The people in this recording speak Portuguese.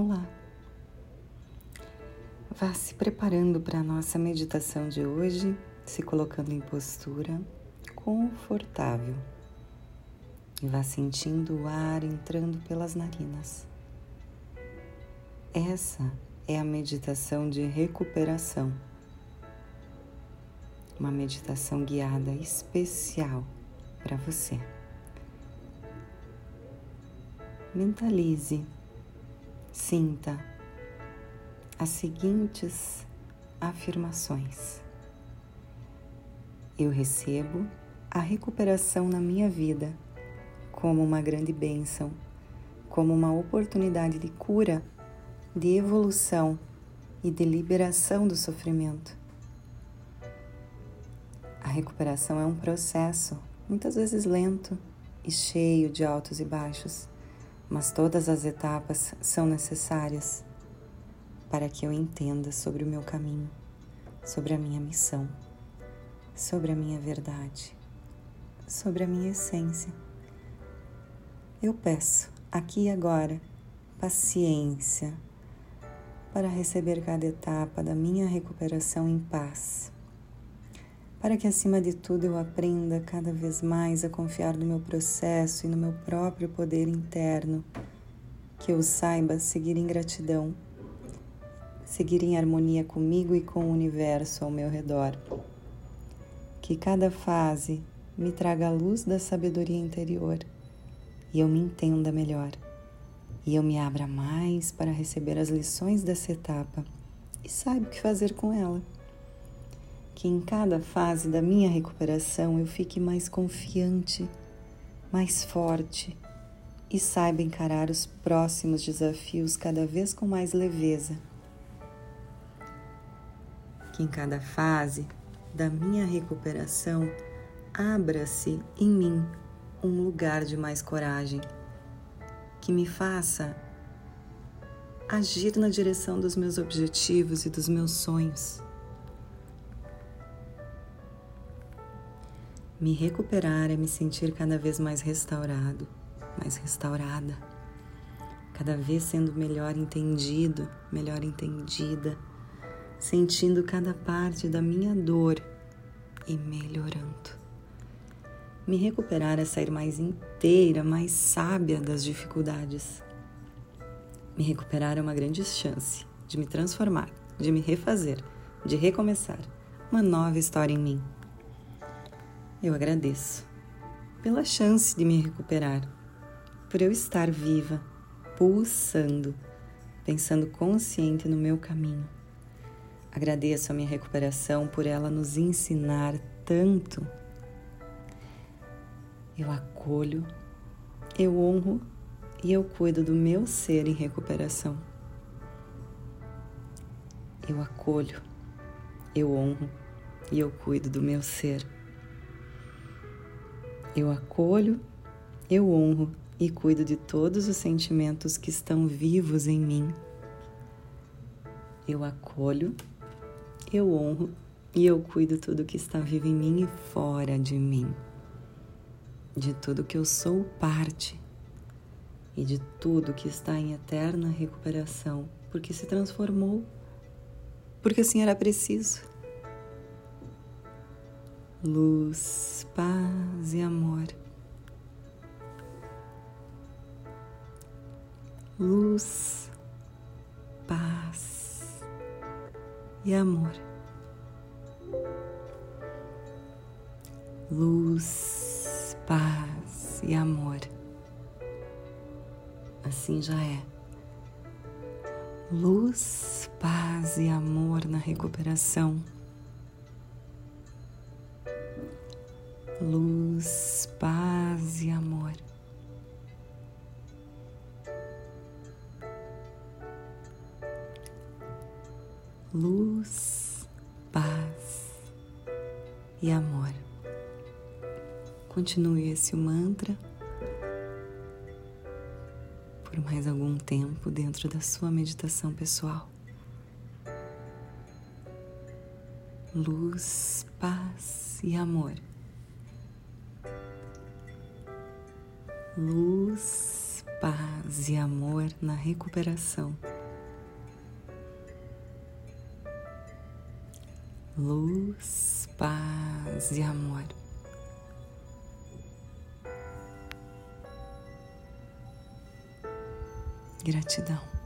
Olá! Vá se preparando para a nossa meditação de hoje, se colocando em postura confortável e vá sentindo o ar entrando pelas narinas. Essa é a meditação de recuperação, uma meditação guiada especial para você. Mentalize, sinta as seguintes afirmações. Eu recebo a recuperação na minha vida como uma grande bênção, como uma oportunidade de cura, de evolução e de liberação do sofrimento. A recuperação é um processo, muitas vezes lento e cheio de altos e baixos, mas todas as etapas são necessárias para que eu entenda sobre o meu caminho, sobre a minha missão, sobre a minha verdade, sobre a minha essência. Eu peço aqui e agora paciência para receber cada etapa da minha recuperação em paz. Para que, acima de tudo, eu aprenda cada vez mais a confiar no meu processo e no meu próprio poder interno, que eu saiba seguir em gratidão seguir em harmonia comigo e com o universo ao meu redor. Que cada fase me traga a luz da sabedoria interior e eu me entenda melhor, e eu me abra mais para receber as lições dessa etapa e saiba o que fazer com ela. Que em cada fase da minha recuperação eu fique mais confiante, mais forte e saiba encarar os próximos desafios cada vez com mais leveza que em cada fase da minha recuperação abra-se em mim um lugar de mais coragem, que me faça agir na direção dos meus objetivos e dos meus sonhos. Me recuperar é me sentir cada vez mais restaurado, mais restaurada, cada vez sendo melhor entendido, melhor entendida sentindo cada parte da minha dor e melhorando. Me recuperar é sair mais inteira, mais sábia das dificuldades. Me recuperar é uma grande chance de me transformar, de me refazer, de recomeçar uma nova história em mim. Eu agradeço pela chance de me recuperar, por eu estar viva, pulsando, pensando consciente no meu caminho Agradeço a minha recuperação por ela nos ensinar tanto. Eu acolho, eu honro e eu cuido do meu ser em recuperação. Eu acolho, eu honro e eu cuido do meu ser. Eu acolho, eu honro e cuido de todos os sentimentos que estão vivos em mim. Eu acolho, eu honro e eu cuido tudo que está vivo em mim e fora de mim, de tudo que eu sou parte e de tudo que está em eterna recuperação, porque se transformou, porque assim era preciso. Luz, paz e amor. Luz, paz e amor. Luz, paz e amor. Assim já é. Luz, paz e amor na recuperação. Luz, paz e amor. luz, paz e amor. Continue esse mantra por mais algum tempo dentro da sua meditação pessoal. Luz, paz e amor. Luz, paz e amor na recuperação. Luz, paz e amor. Gratidão.